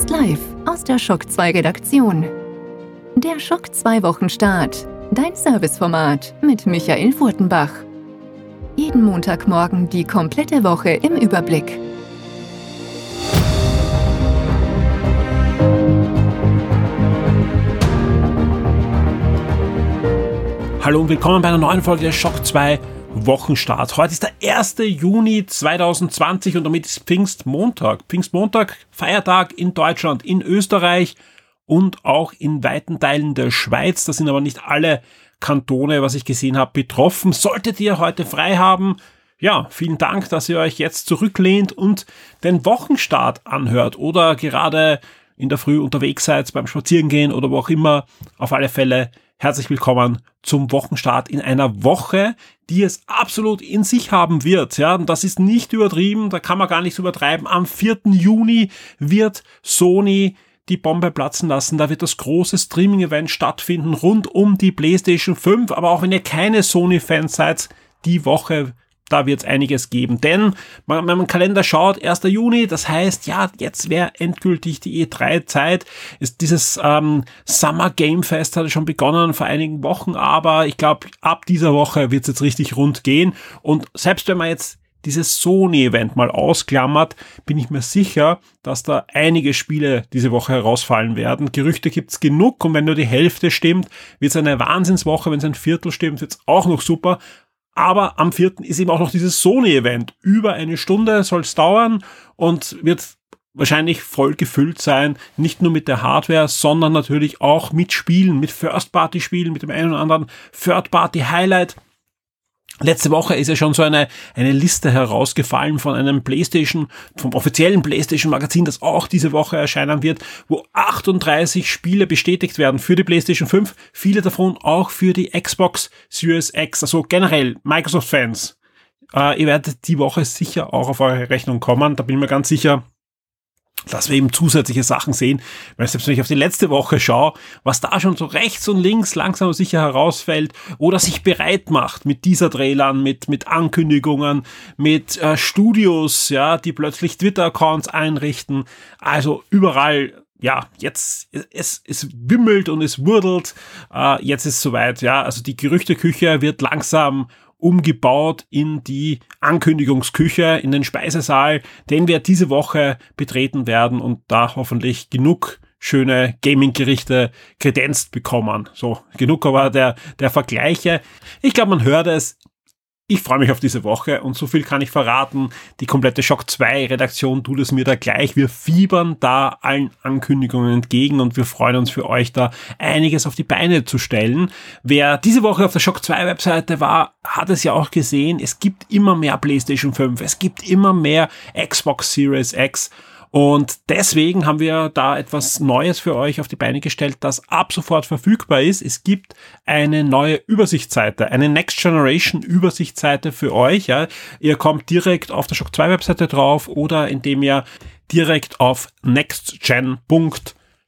Jetzt live aus der Schock 2 Redaktion. Der Schock 2 Wochenstart. Dein Serviceformat mit Michael Furtenbach. Jeden Montagmorgen die komplette Woche im Überblick. Hallo und willkommen bei einer neuen Folge Schock 2 Wochenstart. Heute ist der 1. Juni 2020 und damit ist Pfingstmontag. Pfingstmontag, Feiertag in Deutschland, in Österreich und auch in weiten Teilen der Schweiz. Da sind aber nicht alle Kantone, was ich gesehen habe, betroffen. Solltet ihr heute frei haben, ja, vielen Dank, dass ihr euch jetzt zurücklehnt und den Wochenstart anhört oder gerade in der Früh unterwegs seid beim Spazierengehen oder wo auch immer. Auf alle Fälle herzlich willkommen zum Wochenstart in einer Woche, die es absolut in sich haben wird. Ja, und das ist nicht übertrieben, da kann man gar nichts übertreiben. Am 4. Juni wird Sony die Bombe platzen lassen. Da wird das große Streaming-Event stattfinden rund um die PlayStation 5. Aber auch wenn ihr keine Sony-Fans seid, die Woche da wird es einiges geben. Denn, wenn man im Kalender schaut, 1. Juni, das heißt, ja, jetzt wäre endgültig die E3-Zeit. Ist dieses ähm, Summer Game Fest hatte schon begonnen vor einigen Wochen, aber ich glaube, ab dieser Woche wird es jetzt richtig rund gehen. Und selbst wenn man jetzt dieses Sony-Event mal ausklammert, bin ich mir sicher, dass da einige Spiele diese Woche herausfallen werden. Gerüchte gibt's genug und wenn nur die Hälfte stimmt, wird's eine Wahnsinnswoche. Wenn es ein Viertel stimmt, wird's auch noch super. Aber am 4. ist eben auch noch dieses Sony-Event. Über eine Stunde soll es dauern und wird wahrscheinlich voll gefüllt sein, nicht nur mit der Hardware, sondern natürlich auch mit Spielen, mit First-Party-Spielen, mit dem einen oder anderen Third-Party-Highlight. Letzte Woche ist ja schon so eine, eine Liste herausgefallen von einem PlayStation, vom offiziellen PlayStation Magazin, das auch diese Woche erscheinen wird, wo 38 Spiele bestätigt werden für die PlayStation 5, viele davon auch für die Xbox Series X, also generell Microsoft-Fans. Äh, ihr werdet die Woche sicher auch auf eure Rechnung kommen, da bin ich mir ganz sicher, dass wir eben zusätzliche Sachen sehen, weil selbst wenn ich auf die letzte Woche schaue, was da schon so rechts und links langsam und sicher herausfällt oder sich bereit macht mit dieser Trailern, mit, mit Ankündigungen, mit äh, Studios, ja, die plötzlich Twitter-Accounts einrichten, also überall ja, jetzt, es, es wimmelt und es wurdelt, äh, jetzt ist soweit, ja, also die Gerüchteküche wird langsam umgebaut in die Ankündigungsküche, in den Speisesaal, den wir diese Woche betreten werden und da hoffentlich genug schöne Gaming-Gerichte kredenzt bekommen. So, genug aber der, der Vergleiche. Ich glaube, man hört es. Ich freue mich auf diese Woche und so viel kann ich verraten. Die komplette Shock 2 Redaktion tut es mir da gleich. Wir fiebern da allen Ankündigungen entgegen und wir freuen uns für euch da einiges auf die Beine zu stellen. Wer diese Woche auf der Shock 2 Webseite war, hat es ja auch gesehen. Es gibt immer mehr PlayStation 5. Es gibt immer mehr Xbox Series X. Und deswegen haben wir da etwas Neues für euch auf die Beine gestellt, das ab sofort verfügbar ist. Es gibt eine neue Übersichtsseite, eine Next Generation Übersichtsseite für euch. Ja. Ihr kommt direkt auf der Shock 2 Webseite drauf oder indem ihr direkt auf nextgen.com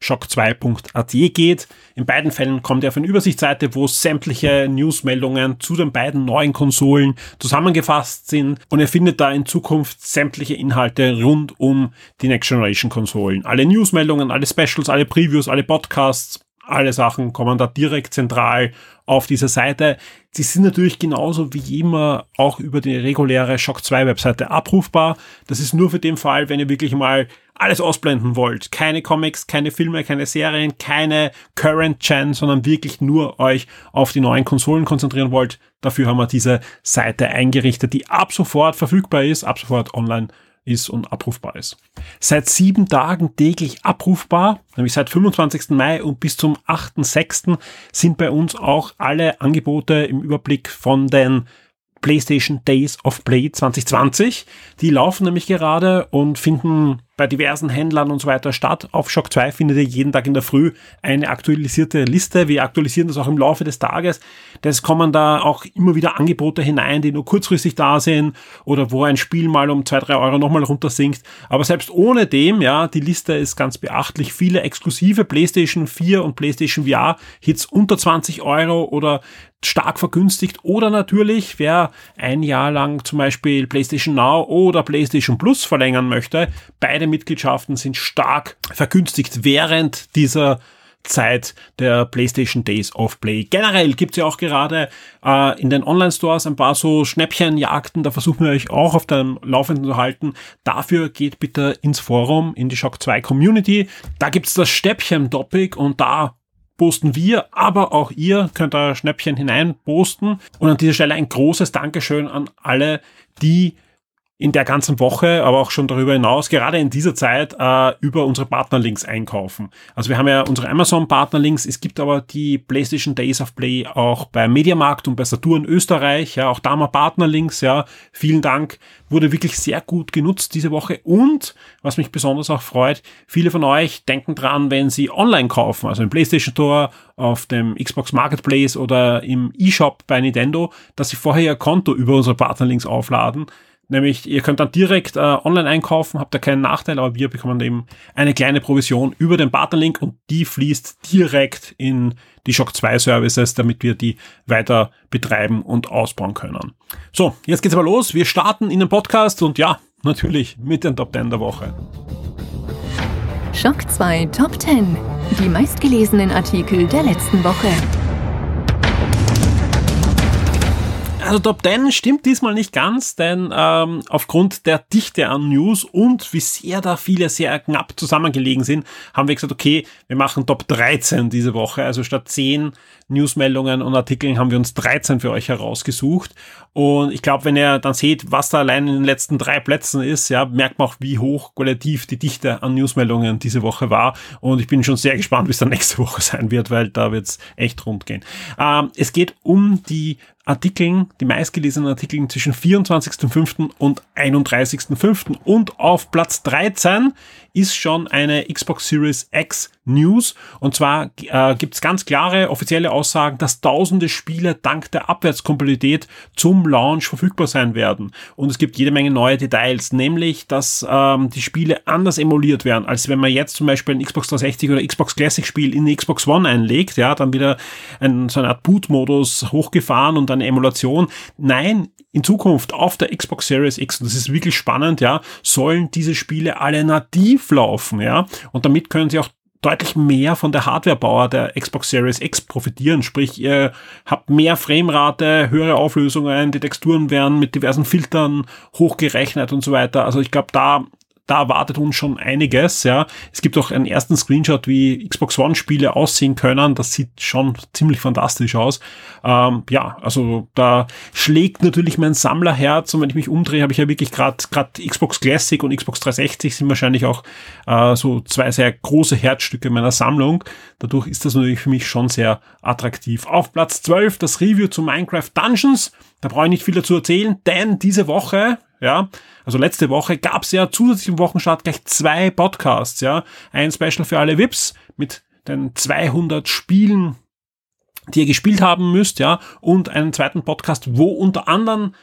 shock2.at geht. In beiden Fällen kommt ihr auf eine Übersichtsseite, wo sämtliche Newsmeldungen zu den beiden neuen Konsolen zusammengefasst sind und ihr findet da in Zukunft sämtliche Inhalte rund um die Next Generation Konsolen. Alle Newsmeldungen, alle Specials, alle Previews, alle Podcasts, alle Sachen kommen da direkt zentral auf dieser Seite. Sie sind natürlich genauso wie immer auch über die reguläre Shock 2 Webseite abrufbar. Das ist nur für den Fall, wenn ihr wirklich mal alles ausblenden wollt. Keine Comics, keine Filme, keine Serien, keine Current Gen, sondern wirklich nur euch auf die neuen Konsolen konzentrieren wollt. Dafür haben wir diese Seite eingerichtet, die ab sofort verfügbar ist, ab sofort online ist und abrufbar ist. Seit sieben Tagen täglich abrufbar, nämlich seit 25. Mai und bis zum 8.6. sind bei uns auch alle Angebote im Überblick von den PlayStation Days of Play 2020. Die laufen nämlich gerade und finden bei diversen Händlern und so weiter statt. Auf Shock 2 findet ihr jeden Tag in der Früh eine aktualisierte Liste. Wir aktualisieren das auch im Laufe des Tages. Es kommen da auch immer wieder Angebote hinein, die nur kurzfristig da sind oder wo ein Spiel mal um zwei drei Euro nochmal runtersinkt. Aber selbst ohne dem, ja, die Liste ist ganz beachtlich. Viele exklusive PlayStation 4 und PlayStation VR Hits unter 20 Euro oder stark vergünstigt oder natürlich, wer ein Jahr lang zum Beispiel PlayStation Now oder PlayStation Plus verlängern möchte, beide Mitgliedschaften sind stark vergünstigt während dieser Zeit der PlayStation Days of Play. Generell gibt's ja auch gerade äh, in den Online-Stores ein paar so Schnäppchenjagden, da versuchen wir euch auch auf dem Laufenden zu halten. Dafür geht bitte ins Forum, in die Shock 2 Community. Da gibt's das Schnäppchen-Topic und da posten wir, aber auch ihr könnt da Schnäppchen hinein posten. Und an dieser Stelle ein großes Dankeschön an alle, die in der ganzen Woche, aber auch schon darüber hinaus, gerade in dieser Zeit, äh, über unsere Partnerlinks einkaufen. Also wir haben ja unsere Amazon-Partnerlinks, es gibt aber die PlayStation Days of Play auch bei Mediamarkt und bei Saturn Österreich, ja, auch da mal Partnerlinks, ja, vielen Dank, wurde wirklich sehr gut genutzt diese Woche. Und, was mich besonders auch freut, viele von euch denken dran, wenn sie online kaufen, also im PlayStation Store, auf dem Xbox Marketplace oder im eShop bei Nintendo, dass sie vorher ihr Konto über unsere Partnerlinks aufladen, Nämlich, ihr könnt dann direkt äh, online einkaufen, habt da keinen Nachteil, aber wir bekommen eben eine kleine Provision über den Partnerlink und die fließt direkt in die Shock 2 Services, damit wir die weiter betreiben und ausbauen können. So, jetzt geht's aber los. Wir starten in den Podcast und ja, natürlich mit den Top 10 der Woche. Shock 2 Top 10. Die meistgelesenen Artikel der letzten Woche. Also Top 10 stimmt diesmal nicht ganz, denn ähm, aufgrund der Dichte an News und wie sehr da viele sehr knapp zusammengelegen sind, haben wir gesagt, okay, wir machen Top 13 diese Woche. Also statt 10 Newsmeldungen und Artikeln haben wir uns 13 für euch herausgesucht. Und ich glaube, wenn ihr dann seht, was da allein in den letzten drei Plätzen ist, ja, merkt man auch, wie hoch qualitativ die Dichte an Newsmeldungen diese Woche war. Und ich bin schon sehr gespannt, wie es dann nächste Woche sein wird, weil da wird es echt rund gehen. Ähm, es geht um die Artikeln, die meistgelesenen Artikeln zwischen 24.05. und 31.05. Und auf Platz 13 ist schon eine Xbox Series X News. Und zwar äh, gibt es ganz klare offizielle Aussagen, dass tausende Spiele dank der Abwärtskompatibilität zum Launch verfügbar sein werden. Und es gibt jede Menge neue Details, nämlich, dass ähm, die Spiele anders emuliert werden, als wenn man jetzt zum Beispiel ein Xbox 360 oder Xbox Classic Spiel in die Xbox One einlegt, ja, dann wieder ein, so eine Art Boot-Modus hochgefahren und eine Emulation. Nein, in Zukunft auf der Xbox Series X, und das ist wirklich spannend, ja, sollen diese Spiele alle nativ laufen, ja, und damit können sie auch deutlich mehr von der Hardwarebauer der Xbox Series X profitieren. Sprich, ihr habt mehr Framerate, höhere Auflösungen, die Texturen werden mit diversen Filtern hochgerechnet und so weiter. Also ich glaube, da da wartet uns schon einiges, ja. Es gibt auch einen ersten Screenshot, wie Xbox One Spiele aussehen können. Das sieht schon ziemlich fantastisch aus. Ähm, ja, also da schlägt natürlich mein Sammlerherz und wenn ich mich umdrehe, habe ich ja wirklich gerade gerade Xbox Classic und Xbox 360 sind wahrscheinlich auch äh, so zwei sehr große Herzstücke meiner Sammlung. Dadurch ist das natürlich für mich schon sehr attraktiv. Auf Platz 12 das Review zu Minecraft Dungeons. Da brauche ich nicht viel dazu erzählen, denn diese Woche, ja, also letzte Woche gab es ja zusätzlich im Wochenstart gleich zwei Podcasts, ja. Ein Special für alle VIPs mit den 200 Spielen, die ihr gespielt haben müsst, ja, und einen zweiten Podcast, wo unter anderem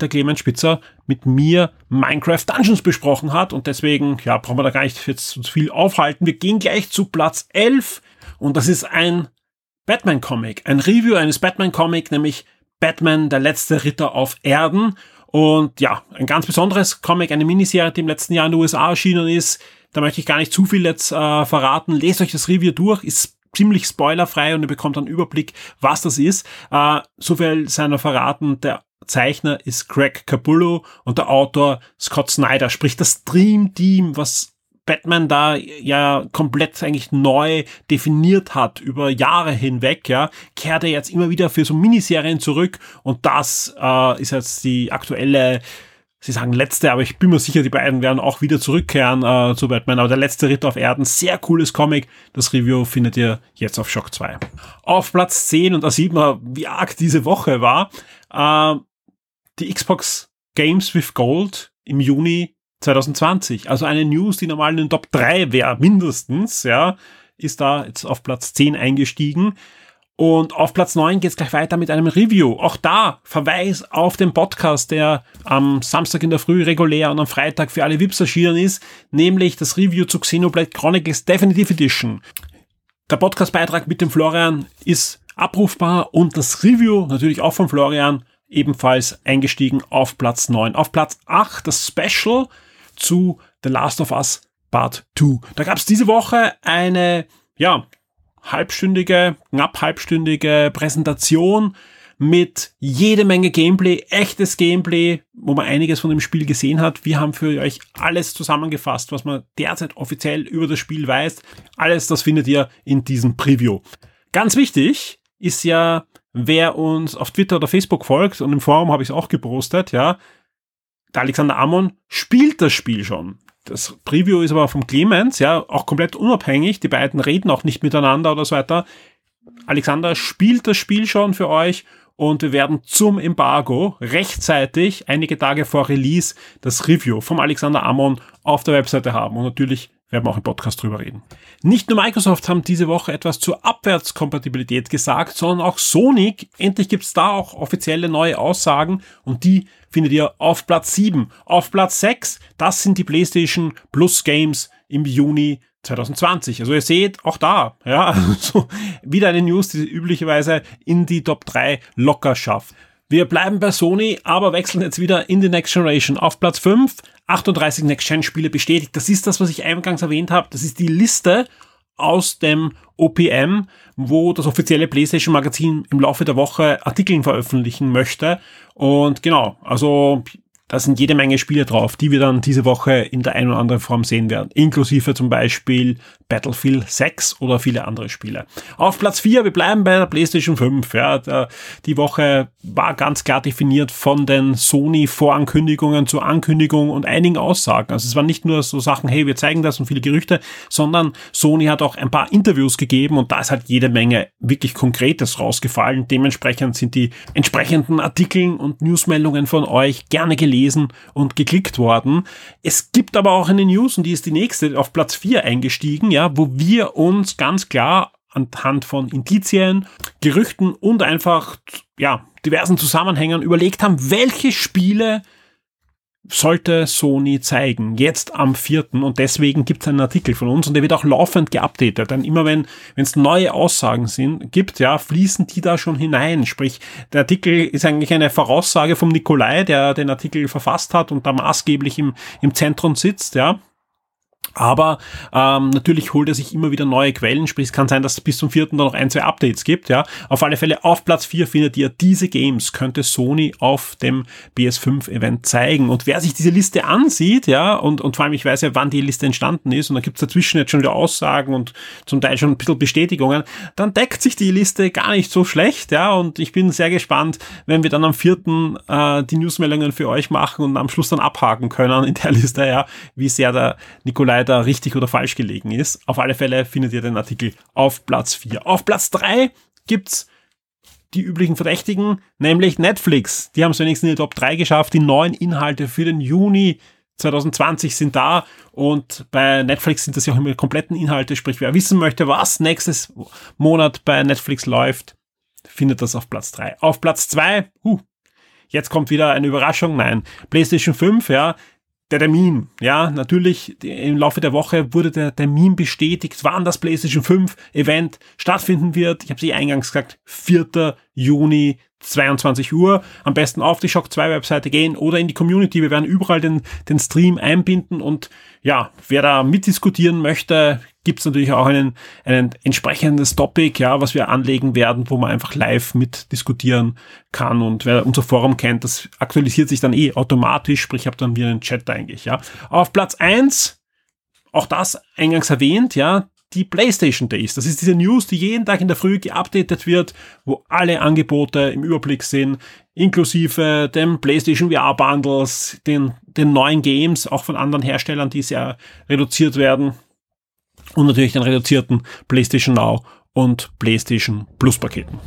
der Clemens Spitzer mit mir Minecraft Dungeons besprochen hat und deswegen, ja, brauchen wir da gar nicht zu viel aufhalten. Wir gehen gleich zu Platz 11 und das ist ein Batman-Comic, ein Review eines Batman-Comic, nämlich Batman, der letzte Ritter auf Erden. Und ja, ein ganz besonderes Comic, eine Miniserie, die im letzten Jahr in den USA erschienen ist. Da möchte ich gar nicht zu viel jetzt äh, verraten. Lest euch das Review durch, ist ziemlich spoilerfrei und ihr bekommt einen Überblick, was das ist. Äh, so viel seiner verraten, der Zeichner ist Greg Capullo und der Autor Scott Snyder, sprich das Dream Team, was Batman da ja komplett eigentlich neu definiert hat über Jahre hinweg, ja, kehrt er jetzt immer wieder für so Miniserien zurück und das äh, ist jetzt die aktuelle Sie sagen letzte, aber ich bin mir sicher, die beiden werden auch wieder zurückkehren äh, zu Batman. Aber der letzte Ritter auf Erden, sehr cooles Comic. Das Review findet ihr jetzt auf Shock 2. Auf Platz 10, und da sieht man, wie arg diese Woche war, äh, die Xbox Games with Gold im Juni 2020. Also eine News, die normal in den Top 3 wäre, mindestens, ja, ist da jetzt auf Platz 10 eingestiegen. Und auf Platz 9 geht es gleich weiter mit einem Review. Auch da Verweis auf den Podcast, der am Samstag in der Früh regulär und am Freitag für alle VIPs erschienen ist, nämlich das Review zu Xenoblade Chronicles Definitive Edition. Der Podcastbeitrag mit dem Florian ist abrufbar und das Review natürlich auch von Florian ebenfalls eingestiegen auf Platz 9. Auf Platz 8 das Special zu The Last of Us Part 2. Da gab es diese Woche eine, ja, halbstündige, knapp halbstündige Präsentation mit jede Menge Gameplay, echtes Gameplay, wo man einiges von dem Spiel gesehen hat. Wir haben für euch alles zusammengefasst, was man derzeit offiziell über das Spiel weiß. Alles das findet ihr in diesem Preview. Ganz wichtig ist ja, wer uns auf Twitter oder Facebook folgt, und im Forum habe ich es auch gepostet, ja, der Alexander Amon spielt das Spiel schon. Das Preview ist aber vom Clemens, ja, auch komplett unabhängig. Die beiden reden auch nicht miteinander oder so weiter. Alexander spielt das Spiel schon für euch und wir werden zum Embargo rechtzeitig, einige Tage vor Release, das Review vom Alexander Amon auf der Webseite haben. Und natürlich werden wir auch im Podcast drüber reden. Nicht nur Microsoft haben diese Woche etwas zur Abwärtskompatibilität gesagt, sondern auch Sony. Endlich gibt's da auch offizielle neue Aussagen und die findet ihr auf Platz 7. Auf Platz 6, das sind die PlayStation Plus Games im Juni 2020. Also ihr seht, auch da, ja, also wieder eine News, die üblicherweise in die Top 3 locker schafft. Wir bleiben bei Sony, aber wechseln jetzt wieder in die Next Generation. Auf Platz 5, 38 Next-Gen-Spiele bestätigt. Das ist das, was ich eingangs erwähnt habe. Das ist die Liste aus dem OPM, wo das offizielle PlayStation Magazin im Laufe der Woche Artikeln veröffentlichen möchte. Und genau, also da sind jede Menge Spiele drauf, die wir dann diese Woche in der einen oder anderen Form sehen werden. Inklusive zum Beispiel Battlefield 6 oder viele andere Spiele. Auf Platz 4, wir bleiben bei der PlayStation 5. Ja, der, die Woche war ganz klar definiert von den Sony-Vorankündigungen zur Ankündigung und einigen Aussagen. Also es waren nicht nur so Sachen, hey, wir zeigen das und viele Gerüchte, sondern Sony hat auch ein paar Interviews gegeben und da ist halt jede Menge wirklich Konkretes rausgefallen. Dementsprechend sind die entsprechenden Artikeln und Newsmeldungen von euch gerne gelesen und geklickt worden. Es gibt aber auch eine News und die ist die nächste auf Platz 4 eingestiegen ja, wo wir uns ganz klar anhand von Indizien, Gerüchten und einfach, ja, diversen Zusammenhängen überlegt haben, welche Spiele sollte Sony zeigen, jetzt am vierten. Und deswegen gibt es einen Artikel von uns und der wird auch laufend geupdatet, denn immer wenn es neue Aussagen sind, gibt, ja, fließen die da schon hinein, sprich, der Artikel ist eigentlich eine Voraussage vom Nikolai, der den Artikel verfasst hat und da maßgeblich im, im Zentrum sitzt, ja, aber ähm, natürlich holt er sich immer wieder neue Quellen, sprich es kann sein, dass es bis zum vierten dann noch ein, zwei Updates gibt. Ja, Auf alle Fälle auf Platz vier findet ihr diese Games, könnte Sony auf dem PS5-Event zeigen. Und wer sich diese Liste ansieht, ja, und, und vor allem ich weiß ja, wann die Liste entstanden ist, und da gibt es dazwischen jetzt schon wieder Aussagen und zum Teil schon ein bisschen Bestätigungen, dann deckt sich die Liste gar nicht so schlecht, ja, und ich bin sehr gespannt, wenn wir dann am vierten äh, die Newsmeldungen für euch machen und am Schluss dann abhaken können in der Liste, ja, wie sehr der Nikolai leider richtig oder falsch gelegen ist. Auf alle Fälle findet ihr den Artikel auf Platz 4. Auf Platz 3 gibt's die üblichen Verdächtigen, nämlich Netflix. Die haben es wenigstens in die Top 3 geschafft. Die neuen Inhalte für den Juni 2020 sind da und bei Netflix sind das ja auch immer die kompletten Inhalte, sprich wer wissen möchte, was nächstes Monat bei Netflix läuft, findet das auf Platz 3. Auf Platz 2, uh, jetzt kommt wieder eine Überraschung, nein, PlayStation 5, ja, der Termin, ja, natürlich im Laufe der Woche wurde der Termin bestätigt, wann das PlayStation 5 Event stattfinden wird. Ich habe sie eingangs gesagt, 4. Juni 22 Uhr. Am besten auf die Shock 2 Webseite gehen oder in die Community. Wir werden überall den, den Stream einbinden und ja, wer da mitdiskutieren möchte, gibt es natürlich auch einen, ein entsprechendes Topic, ja, was wir anlegen werden, wo man einfach live mitdiskutieren kann. Und wer unser Forum kennt, das aktualisiert sich dann eh automatisch, sprich, ich habe dann wieder einen Chat eigentlich, ja. Auf Platz eins auch das eingangs erwähnt, ja, die PlayStation Days. Das ist diese News, die jeden Tag in der Früh geupdatet wird, wo alle Angebote im Überblick sind, inklusive dem PlayStation VR Bundles, den, den neuen Games, auch von anderen Herstellern, die sehr reduziert werden und natürlich den reduzierten PlayStation Now und PlayStation Plus Paketen.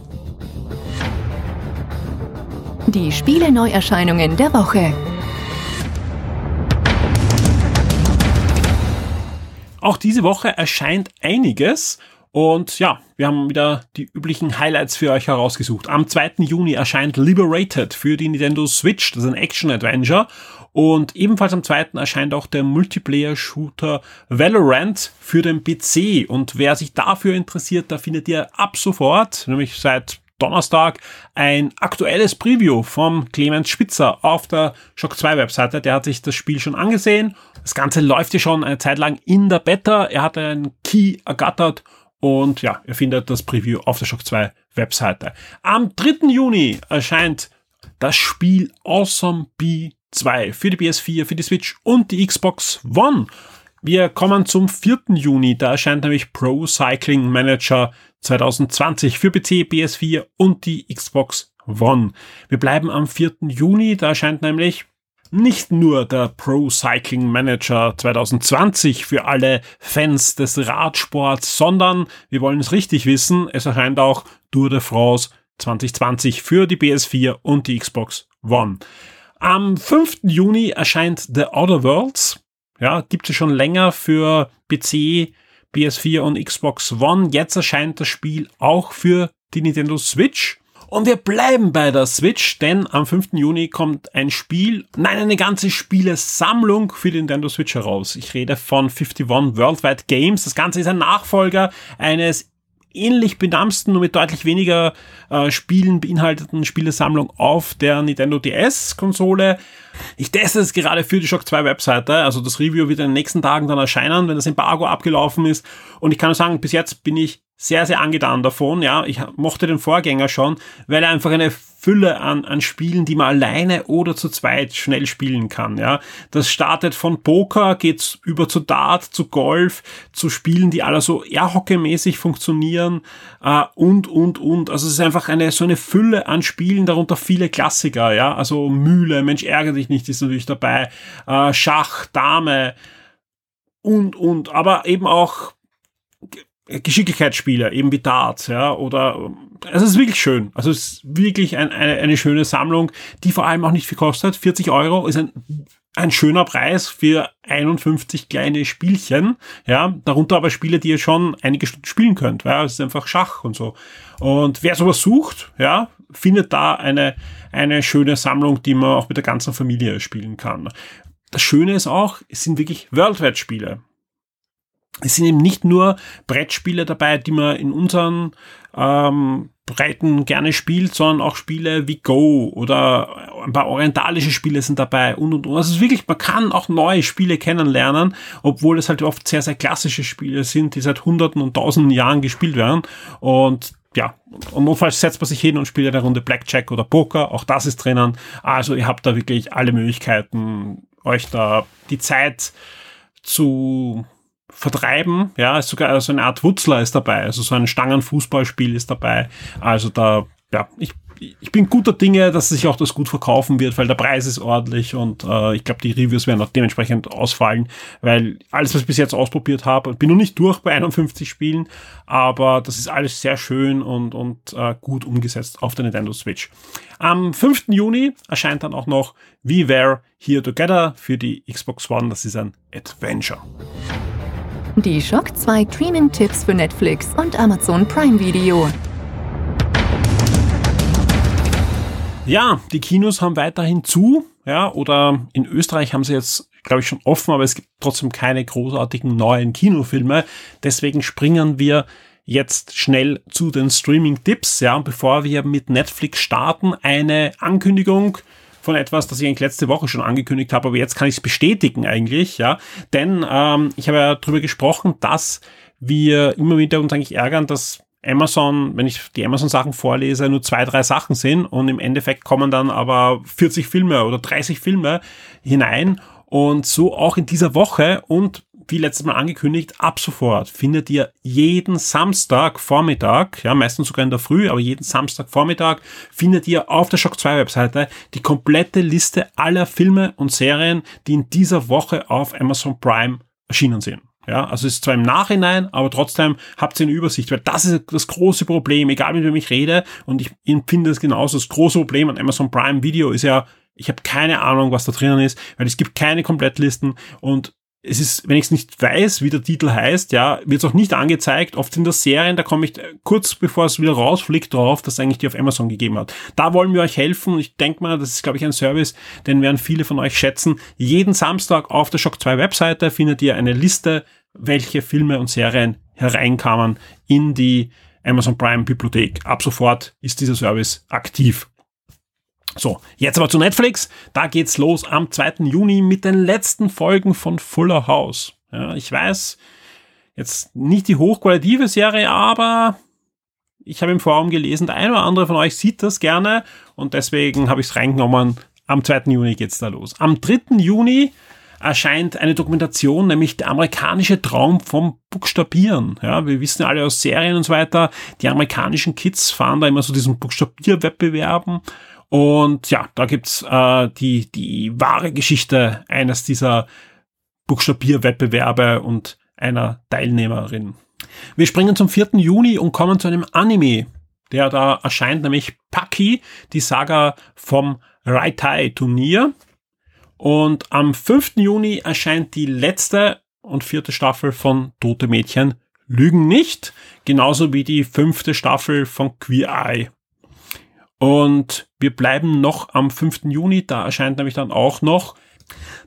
Die Spiele Neuerscheinungen der Woche. Auch diese Woche erscheint einiges und ja, wir haben wieder die üblichen Highlights für euch herausgesucht. Am 2. Juni erscheint Liberated für die Nintendo Switch, das ist ein Action-Adventure. Und ebenfalls am 2. erscheint auch der Multiplayer-Shooter Valorant für den PC. Und wer sich dafür interessiert, da findet ihr ab sofort, nämlich seit Donnerstag ein aktuelles Preview vom Clemens Spitzer auf der Shock 2 Webseite. Der hat sich das Spiel schon angesehen. Das Ganze läuft ja schon eine Zeit lang in der Beta. Er hat einen Key ergattert und ja, ihr findet das Preview auf der Shock 2 Webseite. Am 3. Juni erscheint das Spiel Awesome B2 für die PS4, für die Switch und die Xbox One. Wir kommen zum 4. Juni, da erscheint nämlich Pro Cycling Manager 2020 für PC, PS4 und die Xbox One. Wir bleiben am 4. Juni, da erscheint nämlich nicht nur der Pro Cycling Manager 2020 für alle Fans des Radsports, sondern wir wollen es richtig wissen, es erscheint auch Tour de France 2020 für die PS4 und die Xbox One. Am 5. Juni erscheint The Other Worlds. Ja, gibt es schon länger für PC, PS4 und Xbox One. Jetzt erscheint das Spiel auch für die Nintendo Switch. Und wir bleiben bei der Switch, denn am 5. Juni kommt ein Spiel, nein, eine ganze Spielesammlung für die Nintendo Switch heraus. Ich rede von 51 Worldwide Games. Das Ganze ist ein Nachfolger eines ähnlich benamsten, nur mit deutlich weniger äh, Spielen beinhalteten Spielesammlung auf der Nintendo DS-Konsole. Ich teste es gerade für die Shock 2 Webseite, also das Review wird in den nächsten Tagen dann erscheinen, wenn das Embargo abgelaufen ist. Und ich kann nur sagen, bis jetzt bin ich sehr, sehr angetan davon. Ja, ich mochte den Vorgänger schon, weil er einfach eine Fülle an, an Spielen, die man alleine oder zu zweit schnell spielen kann. Ja, das startet von Poker, geht's über zu Dart, zu Golf, zu Spielen, die alle so Airhockey-mäßig funktionieren äh, und und und. Also es ist einfach eine so eine Fülle an Spielen, darunter viele Klassiker. Ja, also Mühle, Mensch ärgere dich nicht, ist natürlich dabei. Äh, Schach, Dame und und, aber eben auch Geschicklichkeitsspiele, eben wie Darts, ja, oder, also es ist wirklich schön. Also es ist wirklich ein, eine, eine schöne Sammlung, die vor allem auch nicht viel kostet. 40 Euro ist ein, ein schöner Preis für 51 kleine Spielchen, ja, darunter aber Spiele, die ihr schon einige Stunden spielen könnt, weil es ist einfach Schach und so. Und wer sowas sucht, ja, findet da eine, eine schöne Sammlung, die man auch mit der ganzen Familie spielen kann. Das Schöne ist auch, es sind wirklich Worldwide-Spiele es sind eben nicht nur Brettspiele dabei, die man in unseren ähm, Breiten gerne spielt, sondern auch Spiele wie Go oder ein paar orientalische Spiele sind dabei und und und. Also es ist wirklich, man kann auch neue Spiele kennenlernen, obwohl es halt oft sehr, sehr klassische Spiele sind, die seit hunderten und tausenden Jahren gespielt werden. Und ja, und notfalls setzt man sich hin und spielt eine Runde Blackjack oder Poker, auch das ist drinnen. Also ihr habt da wirklich alle Möglichkeiten, euch da die Zeit zu vertreiben. Ja, ist sogar so eine Art Wutzler ist dabei, also so ein Stangenfußballspiel ist dabei. Also da, ja, ich, ich bin guter Dinge, dass sich auch das gut verkaufen wird, weil der Preis ist ordentlich und äh, ich glaube, die Reviews werden auch dementsprechend ausfallen, weil alles, was ich bis jetzt ausprobiert habe, bin noch nicht durch bei 51 Spielen, aber das ist alles sehr schön und, und äh, gut umgesetzt auf der Nintendo Switch. Am 5. Juni erscheint dann auch noch We Were Here Together für die Xbox One. Das ist ein Adventure. Die Shock 2 Streaming-Tipps für Netflix und Amazon Prime Video. Ja, die Kinos haben weiterhin zu, ja, oder in Österreich haben sie jetzt, glaube ich, schon offen, aber es gibt trotzdem keine großartigen neuen Kinofilme. Deswegen springen wir jetzt schnell zu den Streaming-Tipps, ja, und bevor wir mit Netflix starten, eine Ankündigung von etwas, das ich letzte Woche schon angekündigt habe, aber jetzt kann ich es bestätigen eigentlich, ja. Denn ähm, ich habe ja darüber gesprochen, dass wir immer wieder uns eigentlich ärgern, dass Amazon, wenn ich die Amazon-Sachen vorlese, nur zwei, drei Sachen sind und im Endeffekt kommen dann aber 40 Filme oder 30 Filme hinein und so auch in dieser Woche und wie letztes Mal angekündigt, ab sofort findet ihr jeden Samstag Vormittag, ja, meistens sogar in der Früh, aber jeden Samstag Vormittag findet ihr auf der Shock 2 Webseite die komplette Liste aller Filme und Serien, die in dieser Woche auf Amazon Prime erschienen sind. Ja, also es ist zwar im Nachhinein, aber trotzdem habt ihr eine Übersicht, weil das ist das große Problem, egal mit wem ich rede, und ich empfinde es genauso. Das große Problem an Amazon Prime Video ist ja, ich habe keine Ahnung, was da drinnen ist, weil es gibt keine Komplettlisten und es ist, wenn ich es nicht weiß, wie der Titel heißt, ja, wird es auch nicht angezeigt. Oft sind das Serien, da komme ich kurz bevor es wieder rausfliegt drauf, dass eigentlich die auf Amazon gegeben hat. Da wollen wir euch helfen. Ich denke mal, das ist, glaube ich, ein Service, den werden viele von euch schätzen. Jeden Samstag auf der Shock 2 Webseite findet ihr eine Liste, welche Filme und Serien hereinkamen in die Amazon Prime Bibliothek. Ab sofort ist dieser Service aktiv. So, jetzt aber zu Netflix. Da geht's los am 2. Juni mit den letzten Folgen von Fuller House. Ja, ich weiß, jetzt nicht die hochqualitative Serie, aber ich habe im Forum gelesen, der eine oder andere von euch sieht das gerne und deswegen habe ich es reingenommen. Am 2. Juni geht's da los. Am 3. Juni erscheint eine Dokumentation, nämlich der amerikanische Traum vom Buchstabieren. Ja, wir wissen alle aus Serien und so weiter, die amerikanischen Kids fahren da immer so diesen Buchstabierwettbewerben und ja, da gibt's äh, die, die wahre Geschichte eines dieser Buchstabierwettbewerbe und einer Teilnehmerin. Wir springen zum 4. Juni und kommen zu einem Anime, der da erscheint, nämlich Paki, die Saga vom Raitai-Turnier. Und am 5. Juni erscheint die letzte und vierte Staffel von Tote Mädchen Lügen nicht, genauso wie die fünfte Staffel von Queer Eye. Und wir bleiben noch am 5. Juni, da erscheint nämlich dann auch noch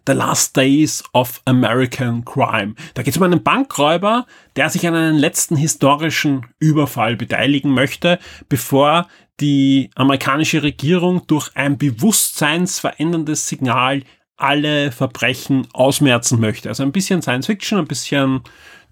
The Last Days of American Crime. Da geht es um einen Bankräuber, der sich an einen letzten historischen Überfall beteiligen möchte, bevor die amerikanische Regierung durch ein bewusstseinsveränderndes Signal alle Verbrechen ausmerzen möchte. Also ein bisschen Science Fiction, ein bisschen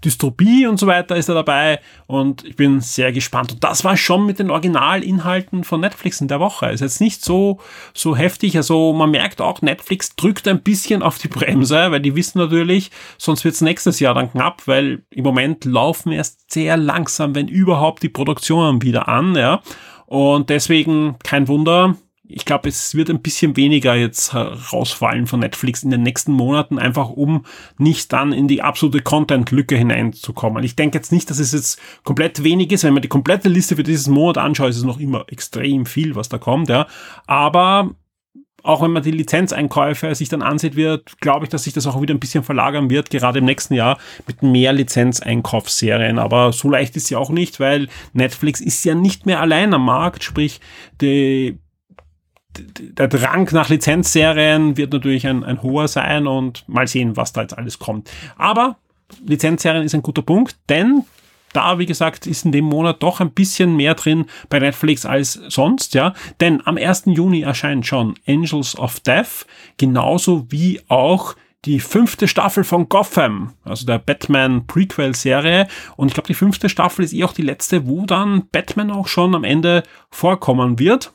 Dystopie und so weiter ist er dabei und ich bin sehr gespannt. Und das war schon mit den Originalinhalten von Netflix in der Woche. Ist jetzt nicht so, so heftig. Also man merkt auch, Netflix drückt ein bisschen auf die Bremse, weil die wissen natürlich, sonst wird es nächstes Jahr dann knapp, weil im Moment laufen erst sehr langsam, wenn überhaupt die Produktionen wieder an, ja. Und deswegen kein Wunder, ich glaube, es wird ein bisschen weniger jetzt rausfallen von Netflix in den nächsten Monaten, einfach um nicht dann in die absolute Content-Lücke hineinzukommen. Ich denke jetzt nicht, dass es jetzt komplett wenig ist. Wenn man die komplette Liste für dieses Monat anschaut, ist es noch immer extrem viel, was da kommt, ja. Aber auch wenn man die Lizenzeinkäufe sich dann ansieht wird, glaube ich, dass sich das auch wieder ein bisschen verlagern wird, gerade im nächsten Jahr mit mehr Lizenzeinkaufsserien. Aber so leicht ist sie auch nicht, weil Netflix ist ja nicht mehr allein am Markt, sprich, die der Drang nach Lizenzserien wird natürlich ein, ein hoher sein und mal sehen, was da jetzt alles kommt. Aber Lizenzserien ist ein guter Punkt, denn da, wie gesagt, ist in dem Monat doch ein bisschen mehr drin bei Netflix als sonst, ja. Denn am 1. Juni erscheint schon Angels of Death, genauso wie auch die fünfte Staffel von Gotham, also der Batman Prequel-Serie. Und ich glaube, die fünfte Staffel ist eh auch die letzte, wo dann Batman auch schon am Ende vorkommen wird.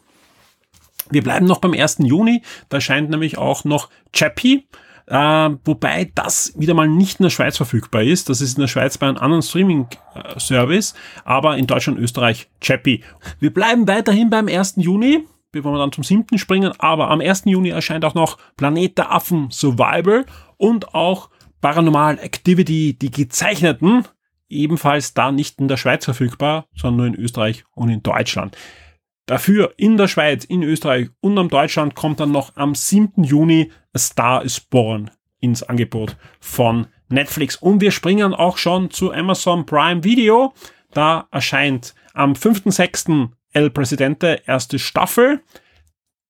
Wir bleiben noch beim 1. Juni, da scheint nämlich auch noch Chappie, äh, wobei das wieder mal nicht in der Schweiz verfügbar ist. Das ist in der Schweiz bei einem anderen Streaming-Service, aber in Deutschland Österreich Chappie. Wir bleiben weiterhin beim 1. Juni, bevor wir dann zum 7. springen, aber am 1. Juni erscheint auch noch Planet der Affen Survival und auch Paranormal Activity, die gezeichneten, ebenfalls da nicht in der Schweiz verfügbar, sondern nur in Österreich und in Deutschland. Dafür in der Schweiz, in Österreich und am Deutschland kommt dann noch am 7. Juni A Star is Born ins Angebot von Netflix. Und wir springen auch schon zu Amazon Prime Video. Da erscheint am 5.6. El Presidente erste Staffel.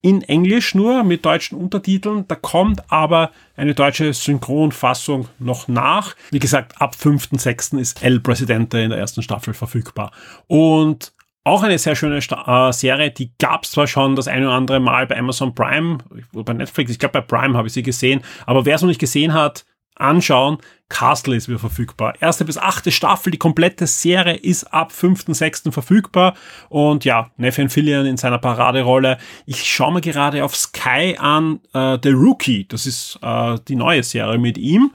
In Englisch nur mit deutschen Untertiteln. Da kommt aber eine deutsche Synchronfassung noch nach. Wie gesagt, ab 5.6. ist El Presidente in der ersten Staffel verfügbar. Und auch eine sehr schöne Sta äh, Serie, die gab es zwar schon das eine oder andere Mal bei Amazon Prime oder bei Netflix, ich glaube bei Prime habe ich sie gesehen, aber wer es noch nicht gesehen hat, anschauen. Castle ist wieder verfügbar. Erste bis achte Staffel, die komplette Serie ist ab 5.6. verfügbar. Und ja, Nathan Fillion in seiner Paraderolle. Ich schaue mir gerade auf Sky an, äh, The Rookie. Das ist äh, die neue Serie mit ihm.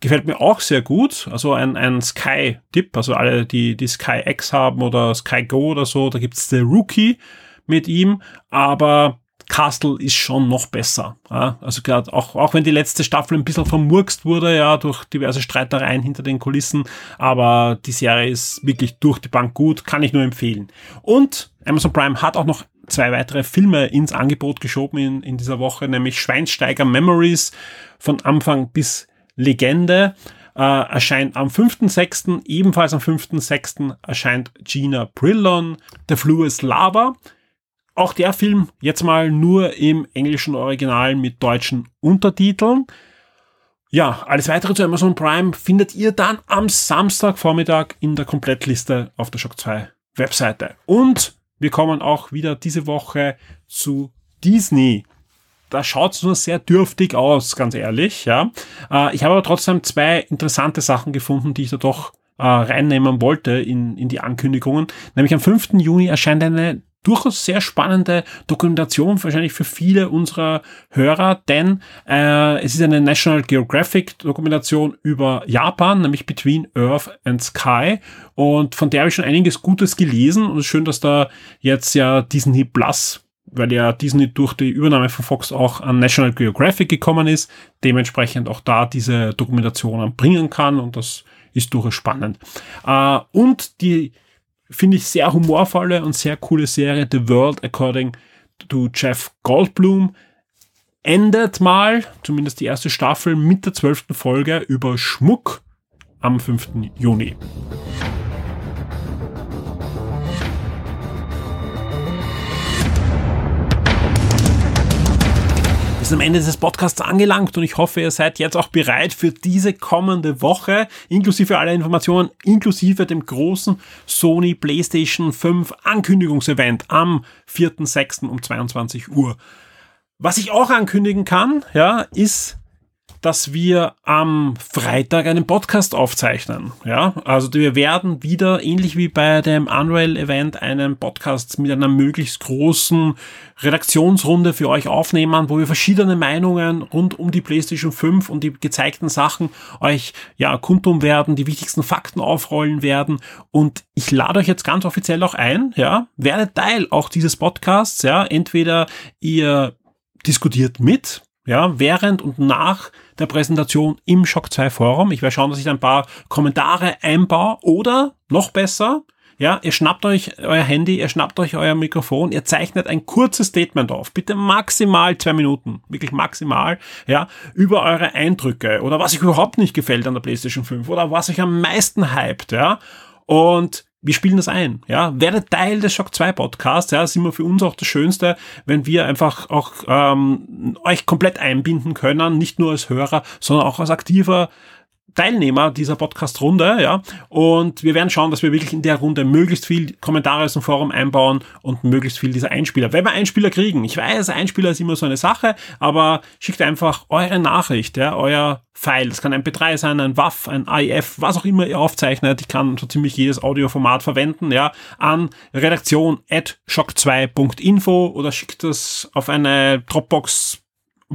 Gefällt mir auch sehr gut. Also ein, ein Sky-Tipp, also alle, die, die Sky X haben oder Sky Go oder so, da gibt's The Rookie mit ihm, aber Castle ist schon noch besser. Ja? Also gerade auch, auch wenn die letzte Staffel ein bisschen vermurkst wurde, ja, durch diverse Streitereien hinter den Kulissen, aber die Serie ist wirklich durch die Bank gut, kann ich nur empfehlen. Und Amazon Prime hat auch noch zwei weitere Filme ins Angebot geschoben in, in dieser Woche, nämlich Schweinsteiger Memories von Anfang bis Legende äh, erscheint am 5.6. Ebenfalls am 5.6. erscheint Gina Brillon, The Flu is Lava. Auch der Film jetzt mal nur im englischen Original mit deutschen Untertiteln. Ja, alles weitere zu Amazon Prime findet ihr dann am Samstagvormittag in der Komplettliste auf der Shock 2 Webseite. Und wir kommen auch wieder diese Woche zu Disney. Da schaut es nur sehr dürftig aus, ganz ehrlich. Ja, äh, ich habe aber trotzdem zwei interessante Sachen gefunden, die ich da doch äh, reinnehmen wollte in, in die Ankündigungen. Nämlich am 5. Juni erscheint eine durchaus sehr spannende Dokumentation, wahrscheinlich für viele unserer Hörer, denn äh, es ist eine National Geographic Dokumentation über Japan, nämlich Between Earth and Sky. Und von der habe ich schon einiges Gutes gelesen und es ist schön, dass da jetzt ja Disney Plus weil ja Disney durch die Übernahme von Fox auch an National Geographic gekommen ist, dementsprechend auch da diese Dokumentationen bringen kann und das ist durchaus spannend. Äh, und die finde ich sehr humorvolle und sehr coole Serie The World According to Jeff Goldblum endet mal, zumindest die erste Staffel, mit der zwölften Folge über Schmuck am 5. Juni. Sind am Ende des Podcasts angelangt und ich hoffe, ihr seid jetzt auch bereit für diese kommende Woche, inklusive aller Informationen, inklusive dem großen Sony PlayStation 5 Ankündigungsevent am 4.6. um 22 Uhr. Was ich auch ankündigen kann, ja, ist dass wir am Freitag einen Podcast aufzeichnen. Ja, also wir werden wieder ähnlich wie bei dem Unreal Event einen Podcast mit einer möglichst großen Redaktionsrunde für euch aufnehmen, wo wir verschiedene Meinungen rund um die PlayStation 5 und die gezeigten Sachen euch ja kundtun werden, die wichtigsten Fakten aufrollen werden. Und ich lade euch jetzt ganz offiziell auch ein, ja, werdet Teil auch dieses Podcasts, ja, entweder ihr diskutiert mit, ja, während und nach der Präsentation im Shock 2 Forum. Ich werde schauen, dass ich ein paar Kommentare einbaue. Oder noch besser, ja, ihr schnappt euch euer Handy, ihr schnappt euch euer Mikrofon, ihr zeichnet ein kurzes Statement auf, bitte maximal zwei Minuten, wirklich maximal, ja, über eure Eindrücke oder was euch überhaupt nicht gefällt an der PlayStation 5 oder was euch am meisten hypt, ja, und wir spielen das ein, ja. Werdet Teil des Shock 2 Podcasts, ja. Das ist immer für uns auch das Schönste, wenn wir einfach auch ähm, euch komplett einbinden können, nicht nur als Hörer, sondern auch als aktiver Teilnehmer dieser Podcast-Runde, ja. Und wir werden schauen, dass wir wirklich in der Runde möglichst viel Kommentare aus dem Forum einbauen und möglichst viel dieser Einspieler. Wenn wir Einspieler kriegen, ich weiß, Einspieler ist immer so eine Sache, aber schickt einfach eure Nachricht, ja, euer File. Das kann ein MP3 sein, ein WAV, ein AIF, was auch immer ihr aufzeichnet. Ich kann so ziemlich jedes Audioformat verwenden, ja, an redaktion at shock2.info oder schickt das auf eine Dropbox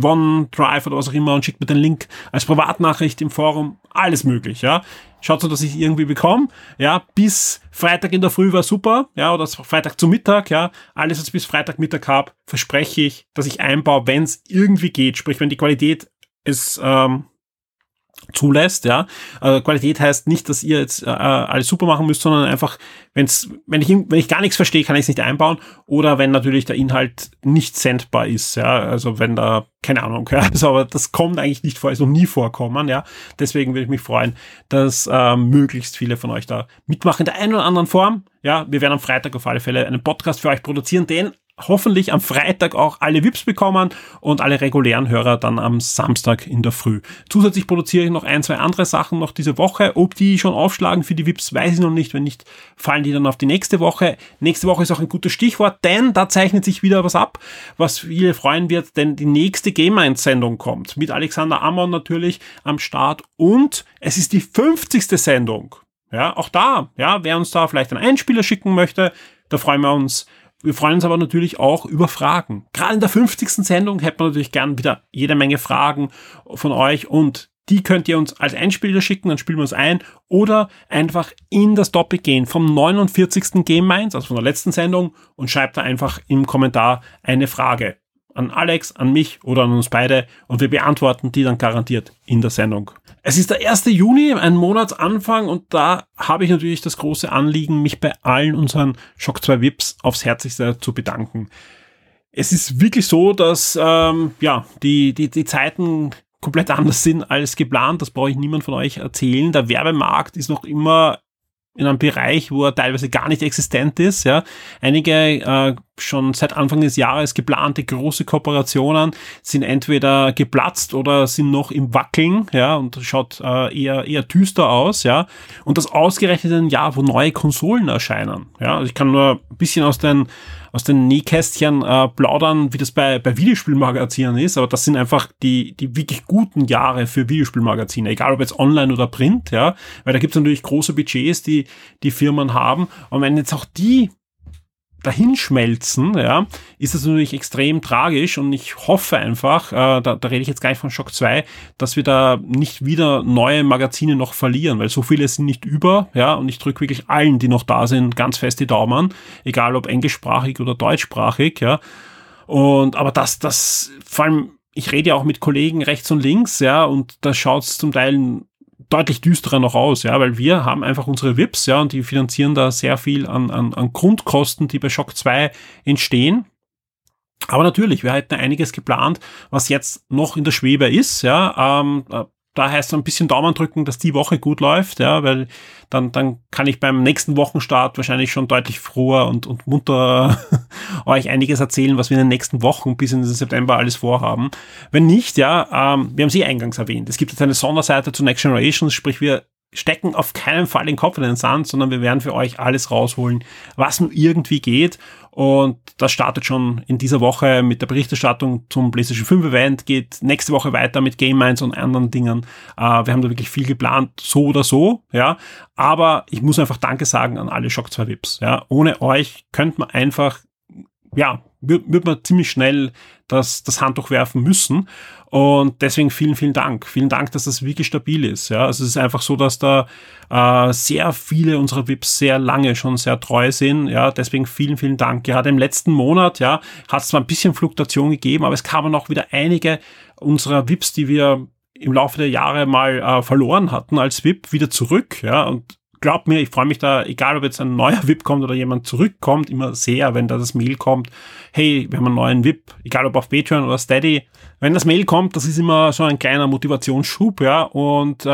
OneDrive oder was auch immer und schickt mir den Link als Privatnachricht im Forum. Alles möglich, ja. Schaut so, dass ich irgendwie bekomme. Ja, bis Freitag in der Früh war super, ja, oder Freitag zum Mittag, ja. Alles, was ich bis Freitagmittag habe, verspreche ich, dass ich einbaue, wenn es irgendwie geht. Sprich, wenn die Qualität es ähm, zulässt, ja. Also Qualität heißt nicht, dass ihr jetzt äh, alles super machen müsst, sondern einfach, wenn's, wenn ich wenn ich gar nichts verstehe, kann ich es nicht einbauen. Oder wenn natürlich der Inhalt nicht sendbar ist, ja. Also wenn da, keine Ahnung, ja. Also, aber das kommt eigentlich nicht vor, ist noch nie vorkommen, ja. Deswegen würde ich mich freuen, dass äh, möglichst viele von euch da mitmachen in der einen oder anderen Form. Ja, wir werden am Freitag auf alle Fälle einen Podcast für euch produzieren, den hoffentlich am Freitag auch alle VIPs bekommen und alle regulären Hörer dann am Samstag in der Früh. Zusätzlich produziere ich noch ein, zwei andere Sachen noch diese Woche. Ob die schon aufschlagen für die VIPs, weiß ich noch nicht. Wenn nicht, fallen die dann auf die nächste Woche. Nächste Woche ist auch ein gutes Stichwort, denn da zeichnet sich wieder was ab, was viele freuen wird, denn die nächste Game 1 Sendung kommt. Mit Alexander Ammon natürlich am Start und es ist die 50. Sendung. Ja, auch da, ja, wer uns da vielleicht einen Einspieler schicken möchte, da freuen wir uns wir freuen uns aber natürlich auch über Fragen. Gerade in der 50. Sendung hätten wir natürlich gern wieder jede Menge Fragen von euch und die könnt ihr uns als Einspieler schicken, dann spielen wir uns ein oder einfach in das Topic gehen vom 49. Game Minds, also von der letzten Sendung und schreibt da einfach im Kommentar eine Frage an Alex, an mich oder an uns beide und wir beantworten die dann garantiert in der Sendung. Es ist der 1. Juni, ein Monatsanfang und da habe ich natürlich das große Anliegen, mich bei allen unseren Shock 2 VIPs aufs Herzlichste zu bedanken. Es ist wirklich so, dass ähm, ja die, die, die Zeiten komplett anders sind als geplant. Das brauche ich niemand von euch erzählen. Der Werbemarkt ist noch immer in einem Bereich, wo er teilweise gar nicht existent ist. Ja, einige äh, schon seit Anfang des Jahres geplante große Kooperationen sind entweder geplatzt oder sind noch im Wackeln, ja, und schaut äh, eher, eher düster aus, ja. Und das ausgerechnet ein Jahr, wo neue Konsolen erscheinen, ja. Also ich kann nur ein bisschen aus den, aus den Nähkästchen äh, plaudern, wie das bei, bei Videospielmagazinen ist, aber das sind einfach die, die wirklich guten Jahre für Videospielmagazine, egal ob jetzt online oder print, ja, weil da gibt es natürlich große Budgets, die die Firmen haben. Und wenn jetzt auch die dahinschmelzen, ja, ist das natürlich extrem tragisch und ich hoffe einfach, äh, da, da rede ich jetzt gleich von Shock 2, dass wir da nicht wieder neue Magazine noch verlieren, weil so viele sind nicht über, ja, und ich drücke wirklich allen, die noch da sind, ganz fest die Daumen, egal ob englischsprachig oder deutschsprachig, ja. Und aber das, das, vor allem, ich rede ja auch mit Kollegen rechts und links, ja, und da schaut es zum Teil deutlich düsterer noch aus, ja, weil wir haben einfach unsere VIPs, ja, und die finanzieren da sehr viel an, an, an Grundkosten, die bei Shock 2 entstehen. Aber natürlich, wir hätten einiges geplant, was jetzt noch in der Schwebe ist, ja. Ähm, da heißt es ein bisschen Daumen drücken, dass die Woche gut läuft, ja, weil dann, dann kann ich beim nächsten Wochenstart wahrscheinlich schon deutlich froher und, und munter euch einiges erzählen, was wir in den nächsten Wochen bis in den September alles vorhaben. Wenn nicht, ja, ähm, wir haben sie eingangs erwähnt. Es gibt jetzt eine Sonderseite zu Next Generations, sprich wir stecken auf keinen Fall den Kopf in den Sand, sondern wir werden für euch alles rausholen, was nur irgendwie geht. Und das startet schon in dieser Woche mit der Berichterstattung zum PlayStation 5 Event, geht nächste Woche weiter mit Game Minds und anderen Dingen. Äh, wir haben da wirklich viel geplant, so oder so, ja. Aber ich muss einfach Danke sagen an alle Shock 2 Vips, ja. Ohne euch könnte man einfach, ja, wird man ziemlich schnell das, das Handtuch werfen müssen. Und deswegen vielen, vielen Dank. Vielen Dank, dass das wirklich stabil ist. Ja, also es ist einfach so, dass da äh, sehr viele unserer VIPs sehr lange schon sehr treu sind. Ja, deswegen vielen, vielen Dank. Gerade im letzten Monat, ja, hat es zwar ein bisschen Fluktuation gegeben, aber es kamen auch wieder einige unserer VIPs, die wir im Laufe der Jahre mal äh, verloren hatten als VIP, wieder zurück. Ja, und glaubt mir, ich freue mich da, egal ob jetzt ein neuer VIP kommt oder jemand zurückkommt, immer sehr, wenn da das Mail kommt, hey, wir haben einen neuen VIP, egal ob auf Patreon oder Steady. Wenn das Mail kommt, das ist immer so ein kleiner Motivationsschub, ja, und äh,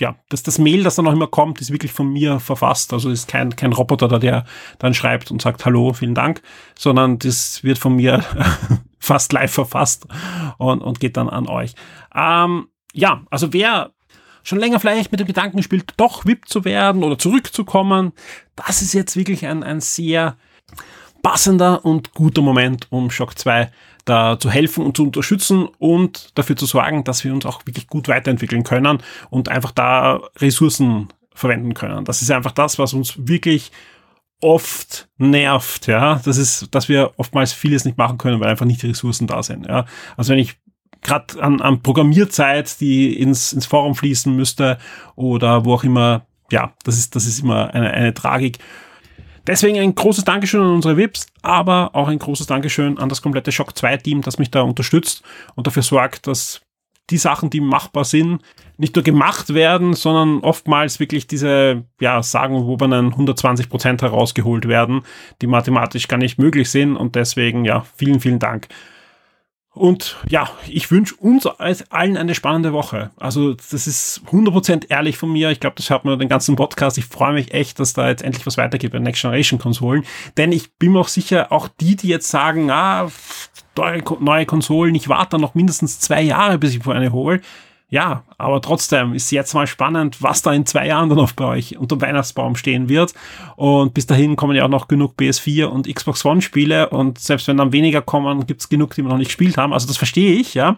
ja, das, das Mail, das dann auch immer kommt, ist wirklich von mir verfasst. Also ist kein, kein Roboter da, der dann schreibt und sagt Hallo, vielen Dank, sondern das wird von mir fast live verfasst und, und geht dann an euch. Ähm, ja, also wer schon länger vielleicht mit dem Gedanken spielt, doch VIP zu werden oder zurückzukommen, das ist jetzt wirklich ein, ein sehr passender und guter Moment, um Shock 2 da zu helfen und zu unterstützen und dafür zu sorgen, dass wir uns auch wirklich gut weiterentwickeln können und einfach da Ressourcen verwenden können. Das ist einfach das, was uns wirklich oft nervt, ja. Das ist, dass wir oftmals vieles nicht machen können, weil einfach nicht die Ressourcen da sind, ja. Also wenn ich gerade an, an Programmierzeit, die ins, ins Forum fließen müsste oder wo auch immer. Ja, das ist, das ist immer eine, eine Tragik. Deswegen ein großes Dankeschön an unsere VIPs, aber auch ein großes Dankeschön an das komplette Shock 2 Team, das mich da unterstützt und dafür sorgt, dass die Sachen, die machbar sind, nicht nur gemacht werden, sondern oftmals wirklich diese, ja, sagen, wo man 120 Prozent herausgeholt werden, die mathematisch gar nicht möglich sind und deswegen, ja, vielen, vielen Dank. Und ja, ich wünsche uns allen eine spannende Woche. Also das ist 100% ehrlich von mir. Ich glaube, das hört man den ganzen Podcast. Ich freue mich echt, dass da jetzt endlich was weitergeht bei Next Generation Konsolen. Denn ich bin mir auch sicher, auch die, die jetzt sagen, ah, neue Konsolen, ich warte noch mindestens zwei Jahre, bis ich mir eine hole ja, aber trotzdem ist jetzt mal spannend, was da in zwei Jahren dann noch bei euch unter dem Weihnachtsbaum stehen wird. Und bis dahin kommen ja auch noch genug PS4 und Xbox One Spiele. Und selbst wenn dann weniger kommen, gibt es genug, die wir noch nicht gespielt haben. Also das verstehe ich, ja.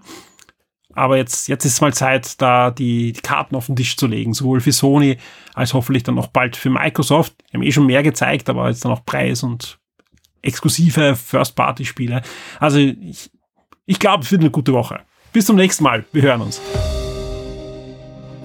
Aber jetzt, jetzt ist mal Zeit, da die, die Karten auf den Tisch zu legen, sowohl für Sony als hoffentlich dann noch bald für Microsoft. Wir haben eh schon mehr gezeigt, aber jetzt dann auch Preis und exklusive First-Party-Spiele. Also ich, ich glaube, es wird eine gute Woche. Bis zum nächsten Mal. Wir hören uns.